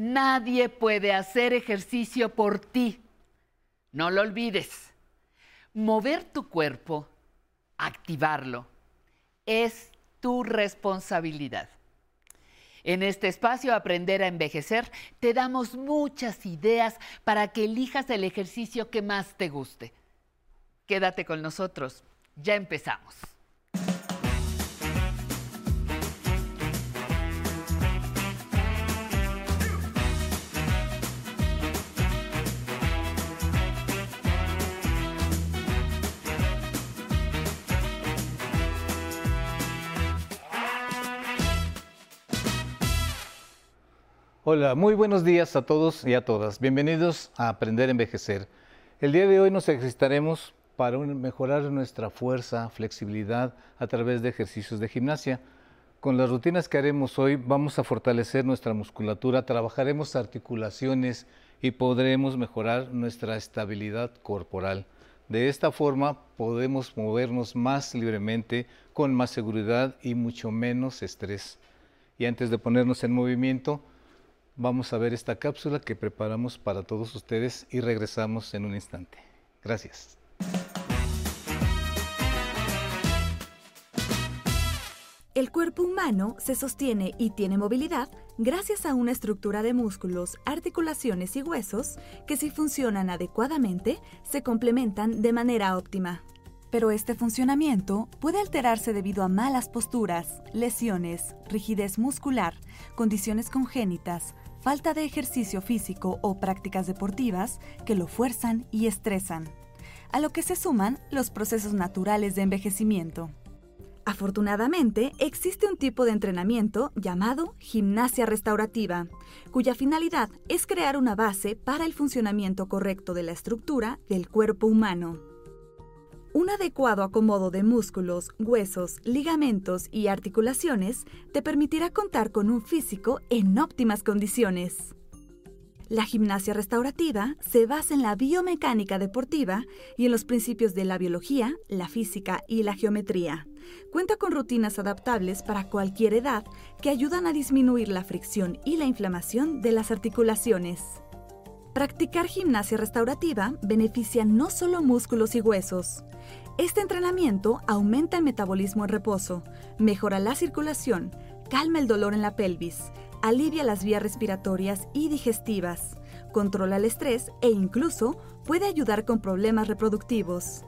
Nadie puede hacer ejercicio por ti. No lo olvides. Mover tu cuerpo, activarlo, es tu responsabilidad. En este espacio Aprender a Envejecer te damos muchas ideas para que elijas el ejercicio que más te guste. Quédate con nosotros. Ya empezamos. Hola, muy buenos días a todos y a todas. Bienvenidos a Aprender a Envejecer. El día de hoy nos ejercitaremos para mejorar nuestra fuerza, flexibilidad a través de ejercicios de gimnasia. Con las rutinas que haremos hoy vamos a fortalecer nuestra musculatura, trabajaremos articulaciones y podremos mejorar nuestra estabilidad corporal. De esta forma podemos movernos más libremente, con más seguridad y mucho menos estrés. Y antes de ponernos en movimiento, vamos a ver esta cápsula que preparamos para todos ustedes y regresamos en un instante. Gracias. El cuerpo humano se sostiene y tiene movilidad gracias a una estructura de músculos, articulaciones y huesos que si funcionan adecuadamente se complementan de manera óptima. Pero este funcionamiento puede alterarse debido a malas posturas, lesiones, rigidez muscular, condiciones congénitas, falta de ejercicio físico o prácticas deportivas que lo fuerzan y estresan, a lo que se suman los procesos naturales de envejecimiento. Afortunadamente, existe un tipo de entrenamiento llamado gimnasia restaurativa, cuya finalidad es crear una base para el funcionamiento correcto de la estructura del cuerpo humano. Un adecuado acomodo de músculos, huesos, ligamentos y articulaciones te permitirá contar con un físico en óptimas condiciones. La gimnasia restaurativa se basa en la biomecánica deportiva y en los principios de la biología, la física y la geometría. Cuenta con rutinas adaptables para cualquier edad que ayudan a disminuir la fricción y la inflamación de las articulaciones. Practicar gimnasia restaurativa beneficia no solo músculos y huesos. Este entrenamiento aumenta el metabolismo en reposo, mejora la circulación, calma el dolor en la pelvis, alivia las vías respiratorias y digestivas, controla el estrés e incluso puede ayudar con problemas reproductivos.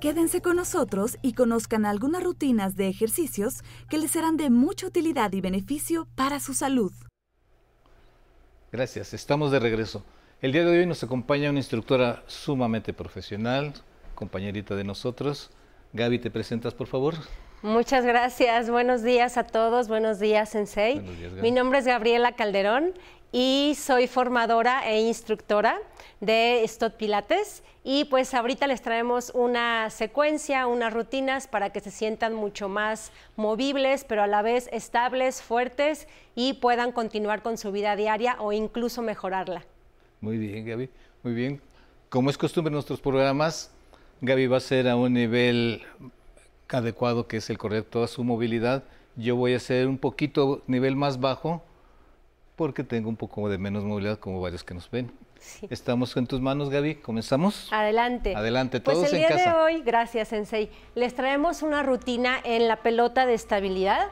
Quédense con nosotros y conozcan algunas rutinas de ejercicios que les serán de mucha utilidad y beneficio para su salud. Gracias, estamos de regreso. El día de hoy nos acompaña una instructora sumamente profesional, compañerita de nosotros. Gaby, ¿te presentas, por favor? Muchas gracias. Buenos días a todos. Buenos días, Sensei. Mi nombre es Gabriela Calderón y soy formadora e instructora de Stot Pilates. Y pues ahorita les traemos una secuencia, unas rutinas para que se sientan mucho más movibles, pero a la vez estables, fuertes y puedan continuar con su vida diaria o incluso mejorarla. Muy bien, Gaby. Muy bien. Como es costumbre en nuestros programas, Gaby va a ser a un nivel adecuado, que es el correcto a su movilidad. Yo voy a ser un poquito nivel más bajo, porque tengo un poco de menos movilidad, como varios que nos ven. Estamos en tus manos, Gaby. ¿Comenzamos? Adelante. Adelante, todos pues el día de hoy, gracias, Sensei, les traemos una rutina en la pelota de estabilidad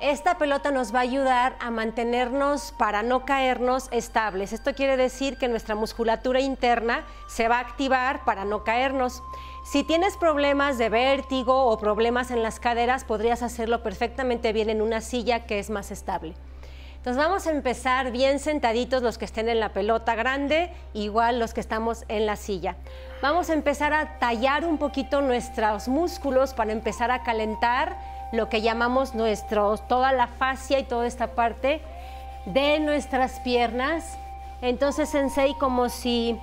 esta pelota nos va a ayudar a mantenernos para no caernos estables. Esto quiere decir que nuestra musculatura interna se va a activar para no caernos. Si tienes problemas de vértigo o problemas en las caderas, podrías hacerlo perfectamente bien en una silla que es más estable. Entonces vamos a empezar bien sentaditos los que estén en la pelota grande, igual los que estamos en la silla. Vamos a empezar a tallar un poquito nuestros músculos para empezar a calentar lo que llamamos nuestros, toda la fascia y toda esta parte de nuestras piernas. Entonces, Sensei, como si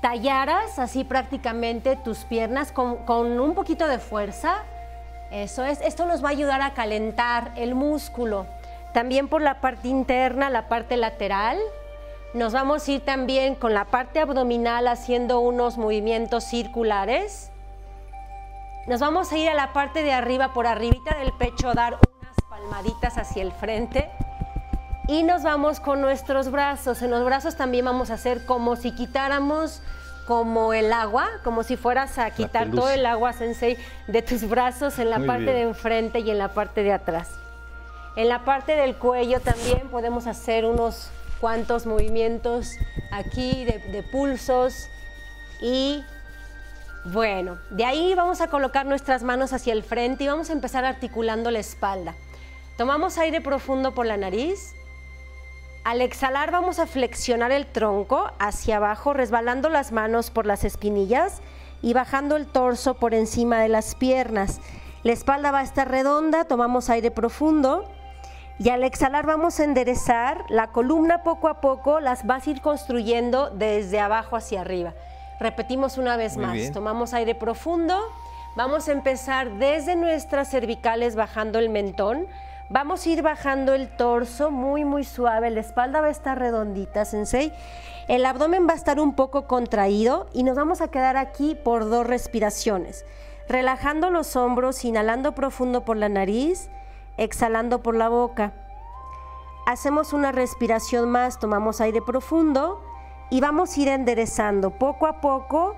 tallaras así prácticamente tus piernas con, con un poquito de fuerza. Eso es, esto nos va a ayudar a calentar el músculo. También por la parte interna, la parte lateral. Nos vamos a ir también con la parte abdominal haciendo unos movimientos circulares. Nos vamos a ir a la parte de arriba, por arribita del pecho, dar unas palmaditas hacia el frente. Y nos vamos con nuestros brazos. En los brazos también vamos a hacer como si quitáramos como el agua, como si fueras a quitar todo el agua, Sensei, de tus brazos en la parte de enfrente y en la parte de atrás. En la parte del cuello también podemos hacer unos cuantos movimientos aquí de, de pulsos y bueno, de ahí vamos a colocar nuestras manos hacia el frente y vamos a empezar articulando la espalda. Tomamos aire profundo por la nariz al exhalar vamos a flexionar el tronco hacia abajo, resbalando las manos por las espinillas y bajando el torso por encima de las piernas. La espalda va a estar redonda, tomamos aire profundo y al exhalar vamos a enderezar la columna poco a poco, las vas a ir construyendo desde abajo hacia arriba. Repetimos una vez más, tomamos aire profundo, vamos a empezar desde nuestras cervicales bajando el mentón, Vamos a ir bajando el torso muy, muy suave. La espalda va a estar redondita, sensei. El abdomen va a estar un poco contraído y nos vamos a quedar aquí por dos respiraciones. Relajando los hombros, inhalando profundo por la nariz, exhalando por la boca. Hacemos una respiración más, tomamos aire profundo y vamos a ir enderezando poco a poco.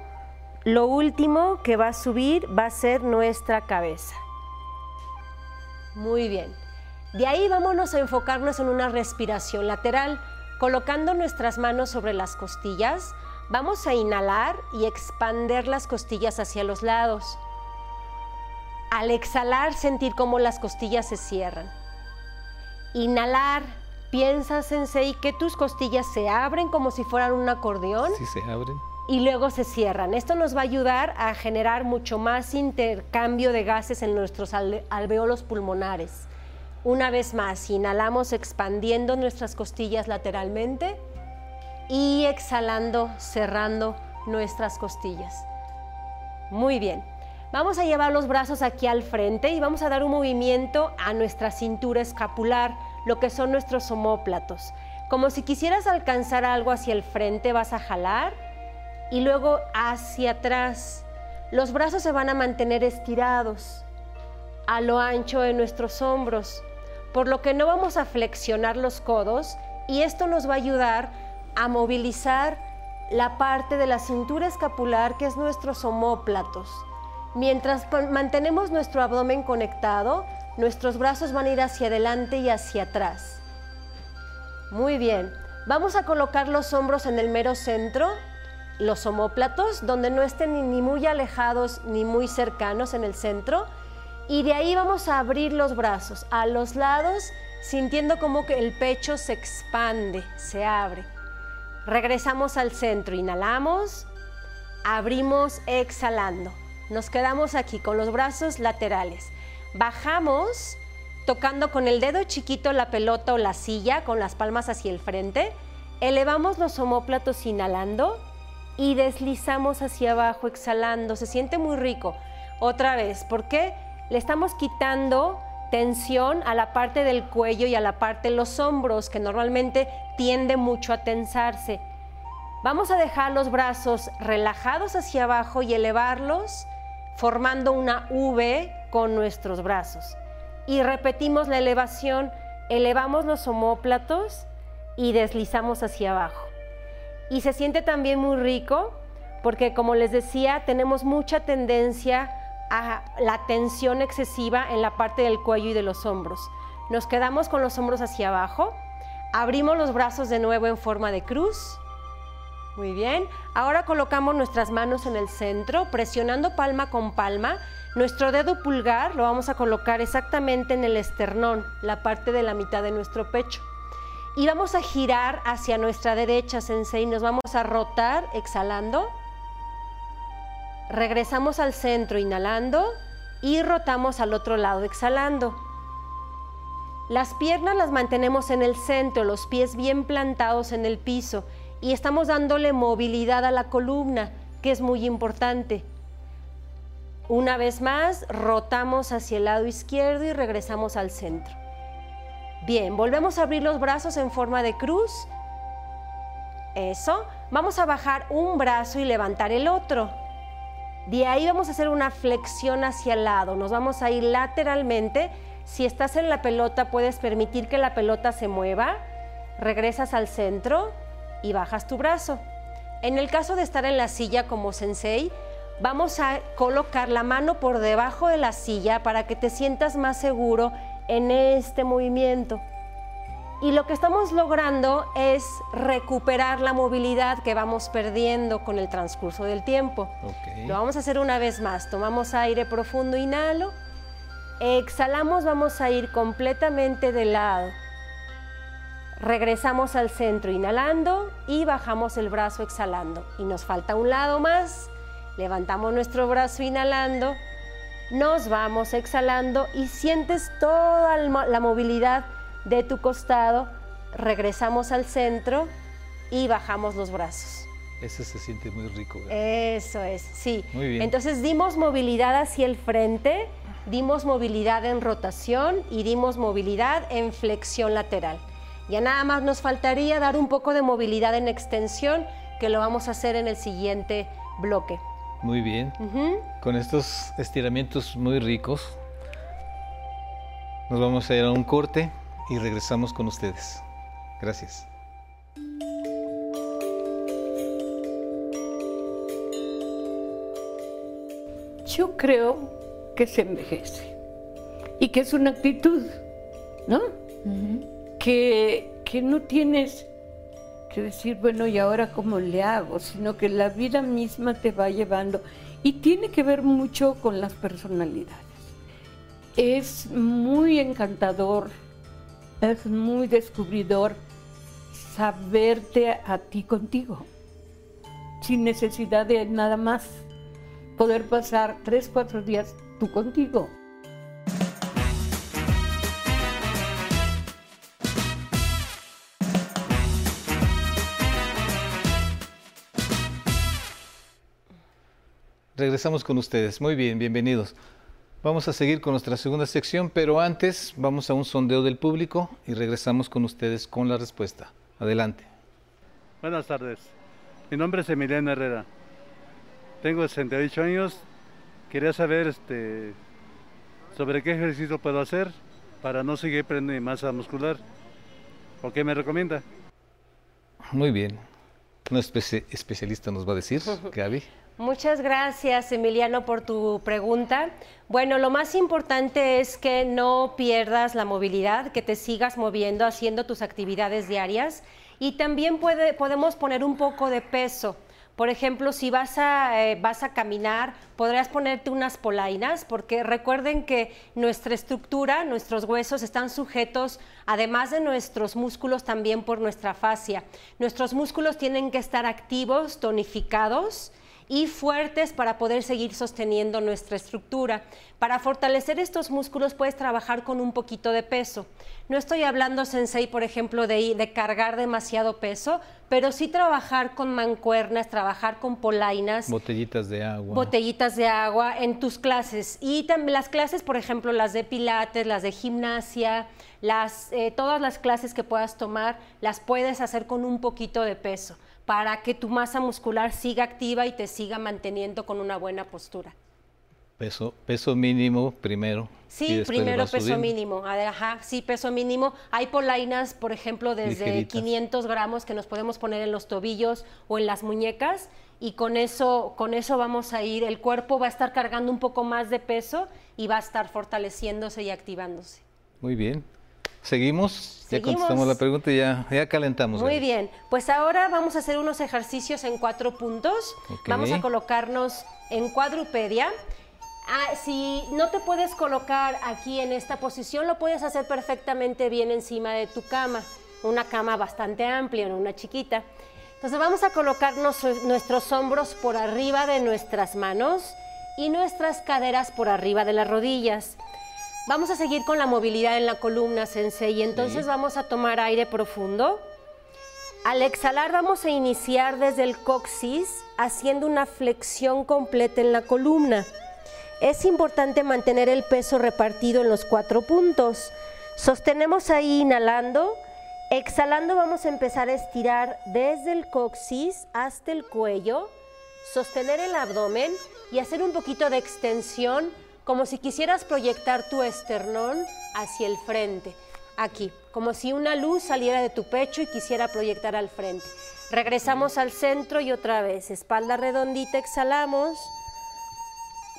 Lo último que va a subir va a ser nuestra cabeza. Muy bien. De ahí vámonos a enfocarnos en una respiración lateral, colocando nuestras manos sobre las costillas. Vamos a inhalar y expander las costillas hacia los lados. Al exhalar, sentir cómo las costillas se cierran. Inhalar, piensa, Sensei, que tus costillas se abren como si fueran un acordeón. Sí, se abren. Y luego se cierran. Esto nos va a ayudar a generar mucho más intercambio de gases en nuestros alveolos pulmonares. Una vez más, inhalamos expandiendo nuestras costillas lateralmente y exhalando, cerrando nuestras costillas. Muy bien. Vamos a llevar los brazos aquí al frente y vamos a dar un movimiento a nuestra cintura escapular, lo que son nuestros homóplatos. Como si quisieras alcanzar algo hacia el frente, vas a jalar y luego hacia atrás. Los brazos se van a mantener estirados a lo ancho de nuestros hombros por lo que no vamos a flexionar los codos y esto nos va a ayudar a movilizar la parte de la cintura escapular que es nuestros homóplatos. Mientras mantenemos nuestro abdomen conectado, nuestros brazos van a ir hacia adelante y hacia atrás. Muy bien, vamos a colocar los hombros en el mero centro, los homóplatos, donde no estén ni muy alejados ni muy cercanos en el centro y de ahí vamos a abrir los brazos a los lados, sintiendo como que el pecho se expande, se abre. Regresamos al centro, inhalamos, abrimos exhalando. Nos quedamos aquí con los brazos laterales. Bajamos tocando con el dedo chiquito la pelota o la silla con las palmas hacia el frente. Elevamos los homóplatos inhalando y deslizamos hacia abajo exhalando. Se siente muy rico. Otra vez, ¿por qué? le estamos quitando tensión a la parte del cuello y a la parte de los hombros, que normalmente tiende mucho a tensarse. Vamos a dejar los brazos relajados hacia abajo y elevarlos formando una V con nuestros brazos. Y repetimos la elevación, elevamos los homóplatos y deslizamos hacia abajo. Y se siente también muy rico porque como les decía, tenemos mucha tendencia a la tensión excesiva en la parte del cuello y de los hombros. Nos quedamos con los hombros hacia abajo, abrimos los brazos de nuevo en forma de cruz. Muy bien, ahora colocamos nuestras manos en el centro, presionando palma con palma. Nuestro dedo pulgar lo vamos a colocar exactamente en el esternón, la parte de la mitad de nuestro pecho. Y vamos a girar hacia nuestra derecha, sensei, nos vamos a rotar exhalando Regresamos al centro inhalando y rotamos al otro lado exhalando. Las piernas las mantenemos en el centro, los pies bien plantados en el piso y estamos dándole movilidad a la columna, que es muy importante. Una vez más, rotamos hacia el lado izquierdo y regresamos al centro. Bien, volvemos a abrir los brazos en forma de cruz. Eso. Vamos a bajar un brazo y levantar el otro. De ahí vamos a hacer una flexión hacia el lado, nos vamos a ir lateralmente. Si estás en la pelota, puedes permitir que la pelota se mueva regresas al centro y bajas tu brazo. En el caso de estar en la silla como sensei, vamos a colocar la mano por debajo de la silla para que te sientas más seguro en este movimiento. Y lo que estamos logrando es recuperar la movilidad que vamos perdiendo con el transcurso del tiempo. Lo vamos a hacer una vez más. Tomamos aire profundo, inhalo. Exhalamos, vamos a ir completamente de lado. Regresamos al centro inhalando y bajamos el brazo exhalando. Y nos falta un lado más. Levantamos nuestro brazo inhalando. Nos vamos exhalando y sientes toda la movilidad de tu costado. Regresamos al centro y bajamos los brazos. Eso se siente muy rico. Eso es, sí. Muy bien. Entonces dimos movilidad hacia el frente, dimos movilidad en rotación y dimos movilidad en flexión lateral. Ya nada más nos faltaría dar un poco de movilidad en extensión, que lo vamos a hacer en el siguiente bloque. Muy bien. Con estos estiramientos muy ricos, nos vamos a ir a un corte y regresamos con ustedes. Gracias. Yo creo que se envejece y que es una actitud, ¿no? Que, que no tienes que decir, bueno, ¿y ahora cómo le hago? Sino que la vida misma te va llevando y tiene que ver mucho con las personalidades. Es muy encantador, es muy descubridor saberte a ti contigo, sin necesidad de nada más. Poder pasar tres, cuatro días tú contigo. Regresamos con ustedes. Muy bien, bienvenidos. Vamos a seguir con nuestra segunda sección, pero antes vamos a un sondeo del público y regresamos con ustedes con la respuesta. Adelante. Buenas tardes. Mi nombre es Emiliano Herrera. Tengo 68 años. Quería saber este, sobre qué ejercicio puedo hacer para no seguir perdiendo masa muscular. ¿O qué me recomienda? Muy bien. Un especialista nos va a decir, Gaby. Muchas gracias, Emiliano, por tu pregunta. Bueno, lo más importante es que no pierdas la movilidad, que te sigas moviendo, haciendo tus actividades diarias y también podemos poner un poco de peso. Por ejemplo, si vas a, eh, vas a caminar, podrías ponerte unas polainas, porque recuerden que nuestra estructura, nuestros huesos están sujetos, además de nuestros músculos, también por nuestra fascia. Nuestros músculos tienen que estar activos, tonificados, y fuertes para poder seguir sosteniendo nuestra estructura. Para fortalecer estos músculos puedes trabajar con un poquito de peso. No estoy hablando, Sensei, por ejemplo, de, de cargar demasiado peso, pero sí trabajar con mancuernas, trabajar con polainas. Botellitas de agua. Botellitas de agua en tus clases. Y también las clases, por ejemplo, las de pilates, las de gimnasia, las, eh, todas las clases que puedas tomar, las puedes hacer con un poquito de peso para que tu masa muscular siga activa y te siga manteniendo con una buena postura. Peso, peso mínimo primero. Sí, primero peso mínimo. Ajá, sí, peso mínimo. Hay polainas, por ejemplo, desde 500 gramos que nos podemos poner en los tobillos o en las muñecas y con eso, con eso vamos a ir. El cuerpo va a estar cargando un poco más de peso y va a estar fortaleciéndose y activándose. Muy bien. Seguimos, ya contestamos la pregunta y ya, ya calentamos. Muy bien, pues ahora vamos a hacer unos ejercicios en cuatro puntos. Vamos a colocarnos en cuadrupedia. Ah, si no te puedes colocar aquí en esta posición, lo puedes hacer perfectamente bien encima de tu cama. Una cama bastante amplia, no una chiquita. Entonces vamos a colocarnos nuestros hombros por arriba de nuestras manos y nuestras caderas por arriba de las rodillas. Vamos a seguir con la movilidad en la columna, Sensei. Entonces vamos a tomar aire profundo. Al exhalar vamos a iniciar desde el coxis haciendo una flexión completa en la columna. Es importante mantener el peso repartido en los cuatro puntos. Sostenemos ahí inhalando. Exhalando vamos a empezar a estirar desde el coxis hasta el cuello, sostener el abdomen y hacer un poquito de extensión como si quisieras proyectar tu esternón hacia el frente. aquí, como si una luz saliera de tu pecho y quisiera proyectar al frente. Regresamos al centro y otra vez, espalda redondita, exhalamos.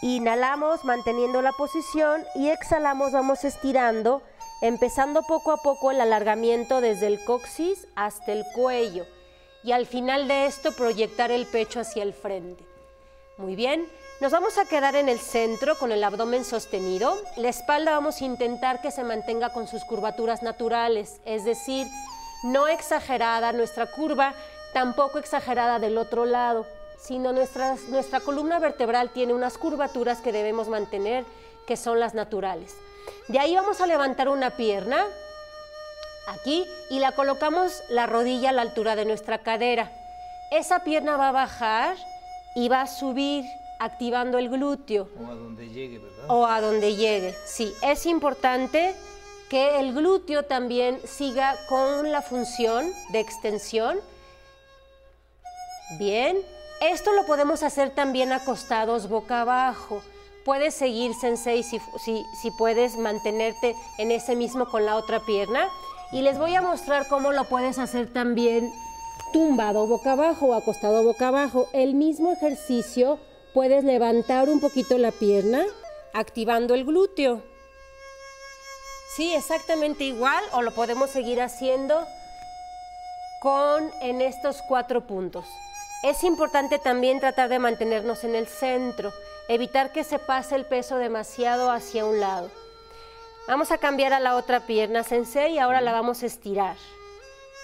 Inhalamos manteniendo la posición y exhalamos, vamos estirando, empezando poco a poco el alargamiento desde el coxis hasta el cuello. Y al final de esto proyectar el pecho hacia el frente. Muy bien, nos vamos a quedar en el centro con el abdomen sostenido. La espalda vamos a intentar que se mantenga con sus curvaturas naturales, es decir, no exagerada nuestra curva, tampoco exagerada del otro lado sino nuestra, nuestra columna vertebral tiene unas curvaturas que debemos mantener, que son las naturales. De ahí vamos a levantar una pierna, aquí, y la colocamos la rodilla a la altura de nuestra cadera. Esa pierna va a bajar y va a subir activando el glúteo. O a donde llegue, ¿verdad? O a donde llegue, sí. Es importante que el glúteo también siga con la función de extensión. Bien, esto lo podemos hacer también acostados boca abajo. Puedes seguir, Sensei, si, si, puedes mantenerte en ese mismo con la otra pierna. Y les voy a mostrar cómo lo puedes hacer también tumbado boca abajo o acostado boca abajo. El mismo ejercicio puedes levantar un poquito la pierna activando el glúteo. Sí, exactamente igual o lo podemos seguir haciendo con en estos cuatro puntos. Es importante también tratar de mantenernos en el centro, evitar que se pase el peso demasiado hacia un lado. Vamos a cambiar a la otra pierna, sensei, y ahora la vamos a estirar.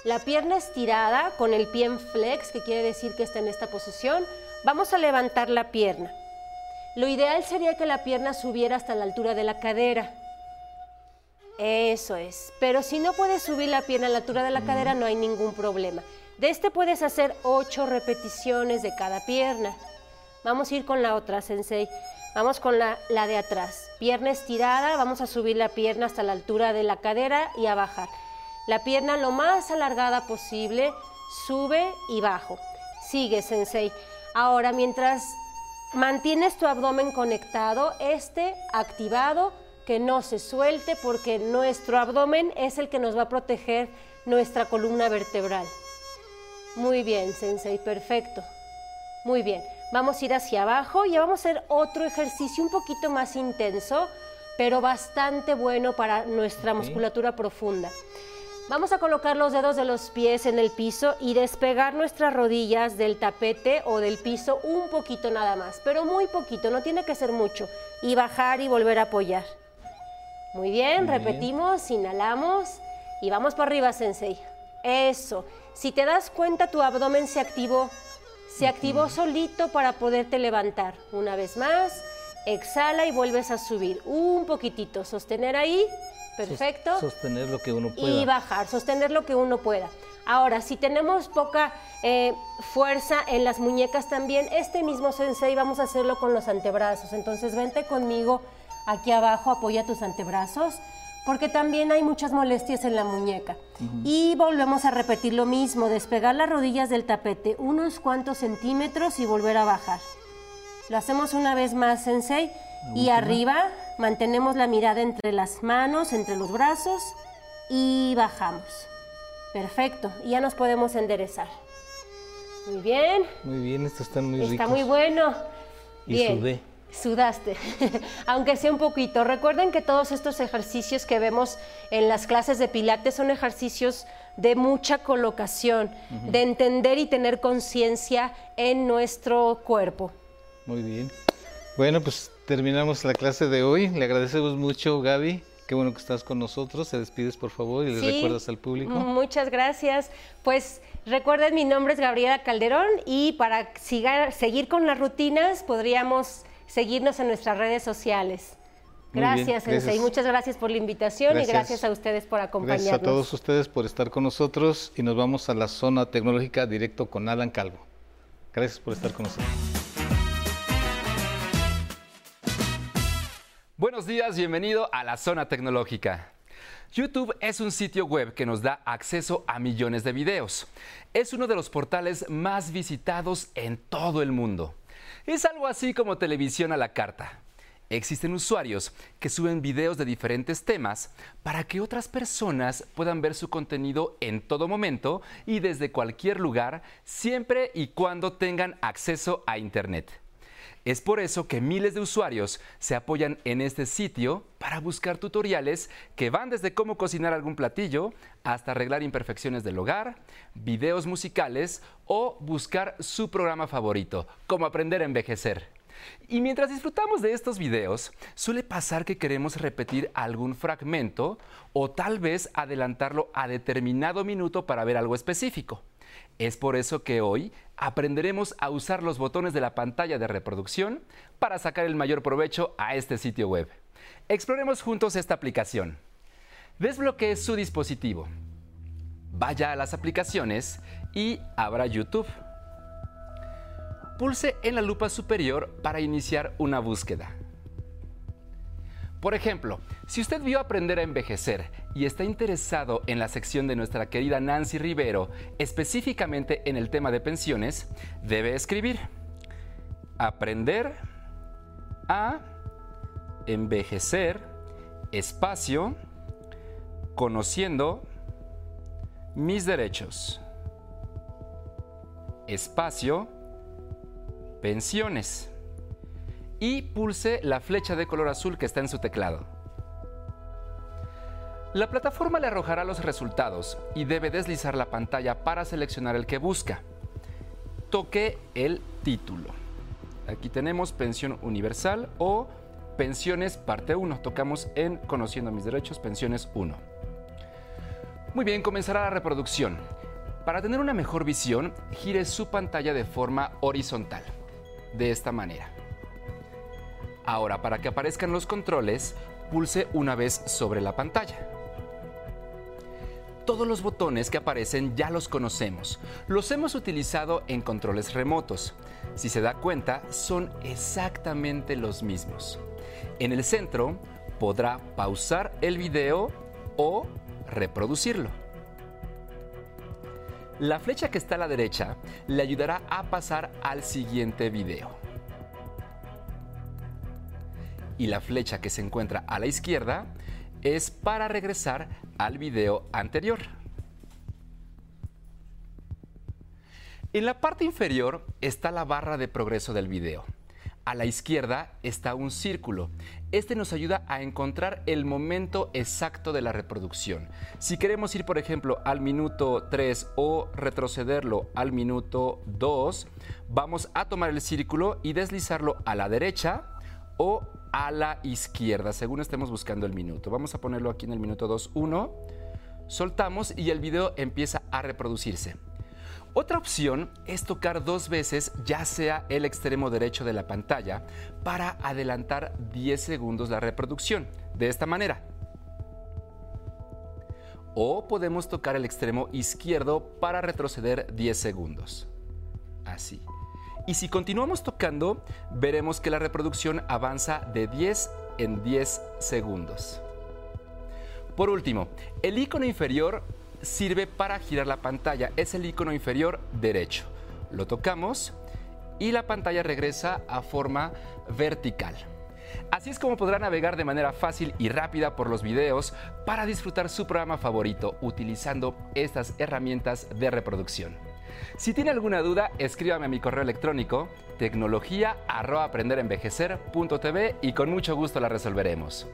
La pierna estirada con el pie en flex, que quiere decir que está en esta posición, vamos a levantar la pierna. Lo ideal sería que la pierna subiera hasta la altura de la cadera. Eso es. Pero si no puedes subir la pierna a la altura de la cadera, no hay ningún problema. De este puedes hacer ocho repeticiones de cada pierna. Vamos a ir con la otra, Sensei. Vamos con la, la, de atrás. Pierna estirada, vamos a subir la pierna hasta la altura de la cadera y a bajar. La pierna lo más alargada posible, sube y bajo. Sigue, Sensei. Ahora, mientras mantienes tu abdomen conectado, este activado, que no se suelte porque nuestro abdomen es el que nos va a proteger nuestra columna vertebral. Muy bien, Sensei, perfecto. Muy bien. Vamos a ir hacia abajo y vamos a hacer otro ejercicio un poquito más intenso, pero bastante bueno para nuestra musculatura profunda. Vamos a colocar los dedos de los pies en el piso y despegar nuestras rodillas del tapete o del piso un poquito nada más, pero muy poquito, no tiene que ser mucho. Y bajar y volver a apoyar. Muy bien, repetimos, inhalamos y vamos para arriba, Sensei. Eso. Si te das cuenta, tu abdomen se activó. Se activó solito para poderte levantar. Una vez más, exhala y vuelves a subir. Un poquitito. Sostener ahí. Perfecto. Sostener lo que uno pueda. Y bajar. Sostener lo que uno pueda. Ahora, si tenemos poca eh, fuerza en las muñecas también, este mismo sensei vamos a hacerlo con los antebrazos. Entonces, vente conmigo aquí abajo, apoya tus antebrazos porque también hay muchas molestias en la muñeca. Y volvemos a repetir lo mismo, despegar las rodillas del tapete unos cuantos centímetros y volver a bajar. Lo hacemos una vez más, Sensei. Y arriba mantenemos la mirada entre las manos, entre los brazos y bajamos. Perfecto, y ya nos podemos enderezar. Muy bien. Muy bien, esto está muy rico. Está muy bueno. Y bien. sudé. Sudaste, aunque sea un poquito. Recuerden que todos estos ejercicios que vemos en las clases de Pilates son ejercicios de mucha colocación, de entender y tener conciencia en nuestro cuerpo. Muy bien. Bueno, pues terminamos la clase de hoy. Le agradecemos mucho, Gaby. Qué bueno que estás con nosotros. Se despides, por favor, y le Sí. recuerdas al público. Muchas gracias. Pues recuerden, mi nombre es Gabriela Calderón y para seguir con las rutinas podríamos seguirnos en nuestras redes sociales. Gracias, Sensei. gracias. Muchas gracias por la invitación Gracias. y gracias a ustedes por acompañarnos. Gracias a todos ustedes por estar con nosotros y nos vamos a la zona tecnológica directo con Alan Calvo. Gracias por estar con nosotros. Buenos días, bienvenido a la zona tecnológica. YouTube es un sitio web que nos da acceso a millones de videos. Es uno de los portales más visitados en todo el mundo. Es algo así como televisión a la carta. Existen usuarios que suben videos de diferentes temas para que otras personas puedan ver su contenido en todo momento y desde cualquier lugar, siempre y cuando tengan acceso a Internet. Es por eso que miles de usuarios se apoyan en este sitio para buscar tutoriales que van desde cómo cocinar algún platillo hasta arreglar imperfecciones del hogar, videos musicales o buscar su programa favorito, como aprender a envejecer. Y mientras disfrutamos de estos videos, suele pasar que queremos repetir algún fragmento o tal vez adelantarlo a determinado minuto para ver algo específico. Es por eso que hoy aprenderemos a usar los botones de la pantalla de reproducción para sacar el mayor provecho a este sitio web. Exploremos juntos esta aplicación. Desbloquee su dispositivo. Vaya a las aplicaciones y abra YouTube pulse en la lupa superior para iniciar una búsqueda. Por ejemplo, si usted vio Aprender a Envejecer y está interesado en la sección de nuestra querida Nancy Rivero, específicamente en el tema de pensiones, debe escribir Aprender a Envejecer, espacio, conociendo mis derechos, espacio, pensiones y pulse la flecha de color azul que está en su teclado. La plataforma le arrojará los resultados y debe deslizar la pantalla para seleccionar el que busca. Toque el título. Aquí tenemos pensión universal o pensiones parte 1. Tocamos en Conociendo mis derechos, pensiones 1. Muy bien, comenzará la reproducción. Para tener una mejor visión, gire su pantalla de forma horizontal de esta manera. Ahora, para que aparezcan los controles, pulse una vez sobre la pantalla. Todos los botones que aparecen ya los conocemos. Los hemos utilizado en controles remotos. Si se da cuenta, son exactamente los mismos. En el centro podrá pausar el video o reproducirlo. La flecha que está a la derecha le ayudará a pasar al siguiente video. Y la flecha que se encuentra a la izquierda es para regresar al video anterior. En la parte inferior está la barra de progreso del video. A la izquierda está un círculo. Este nos ayuda a encontrar el momento exacto de la reproducción. Si queremos ir, por ejemplo, al minuto 3 o retrocederlo al minuto 2, vamos a tomar el círculo y deslizarlo a la derecha o a la izquierda, según estemos buscando el minuto. Vamos a ponerlo aquí en el minuto 2, 1. Soltamos y el video empieza a reproducirse. Otra opción es tocar dos veces ya sea el extremo derecho de la pantalla para adelantar 10 segundos la reproducción, de esta manera. O podemos tocar el extremo izquierdo para retroceder 10 segundos. Así. Y si continuamos tocando, veremos que la reproducción avanza de 10 en 10 segundos. Por último, el icono inferior sirve para girar la pantalla. Es el icono inferior derecho. Lo tocamos y la pantalla regresa a forma vertical. Así es como podrá navegar de manera fácil y rápida por los videos para disfrutar su programa favorito utilizando estas herramientas de reproducción. Si tiene alguna duda, escríbame a mi correo electrónico tecnología@aprenderenvejecer.tv y con mucho gusto la resolveremos.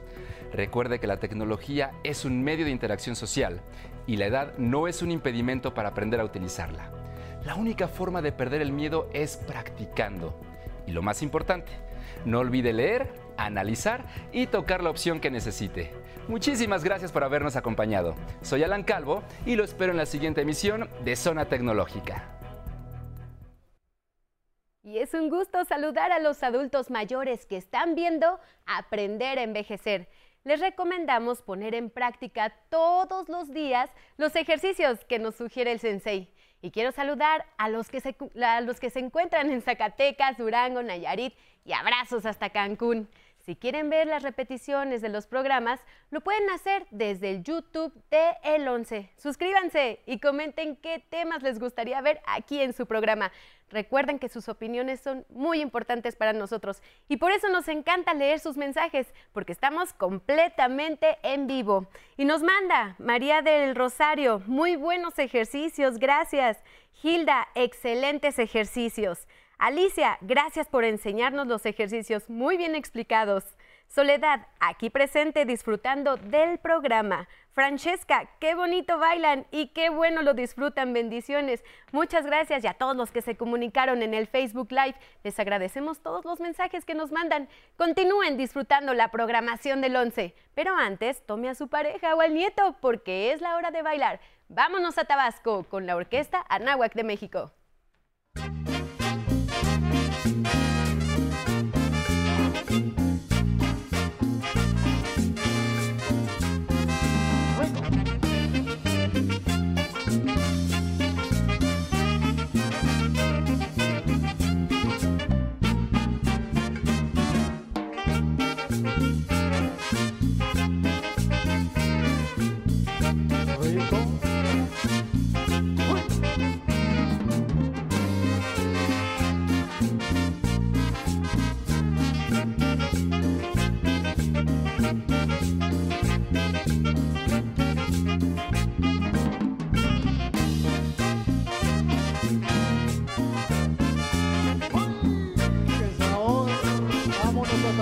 Recuerde que la tecnología es un medio de interacción social y la edad no es un impedimento para aprender a utilizarla. La única forma de perder el miedo es practicando. Y lo más importante, no olvide leer, analizar y tocar la opción que necesite. Muchísimas gracias por habernos acompañado. Soy Alan Calvo y lo espero en la siguiente emisión de Zona Tecnológica. Y es un gusto saludar a los adultos mayores que están viendo Aprender a Envejecer les recomendamos poner en práctica todos los días los ejercicios que nos sugiere el sensei. Y quiero saludar a los que se, los que se encuentran en Zacatecas, Durango, Nayarit y abrazos hasta Cancún. Si quieren ver las repeticiones de los programas, lo pueden hacer desde el YouTube de El 11. Suscríbanse y comenten qué temas les gustaría ver aquí en su programa. Recuerden que sus opiniones son muy importantes para nosotros y por eso nos encanta leer sus mensajes, porque estamos completamente en vivo. Y nos manda María del Rosario, muy buenos ejercicios, gracias. Hilda, excelentes ejercicios. Alicia, gracias por enseñarnos los ejercicios muy bien explicados. Soledad, aquí presente disfrutando del programa. Francesca, qué bonito bailan y qué bueno lo disfrutan. Bendiciones. Muchas gracias y a todos los que se comunicaron en el Facebook Live. Les agradecemos todos los mensajes que nos mandan. Continúen disfrutando la programación del 11. Pero antes, tome a su pareja o al nieto porque es la hora de bailar. Vámonos a Tabasco con la Orquesta Anáhuac de México.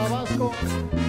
Tabasco.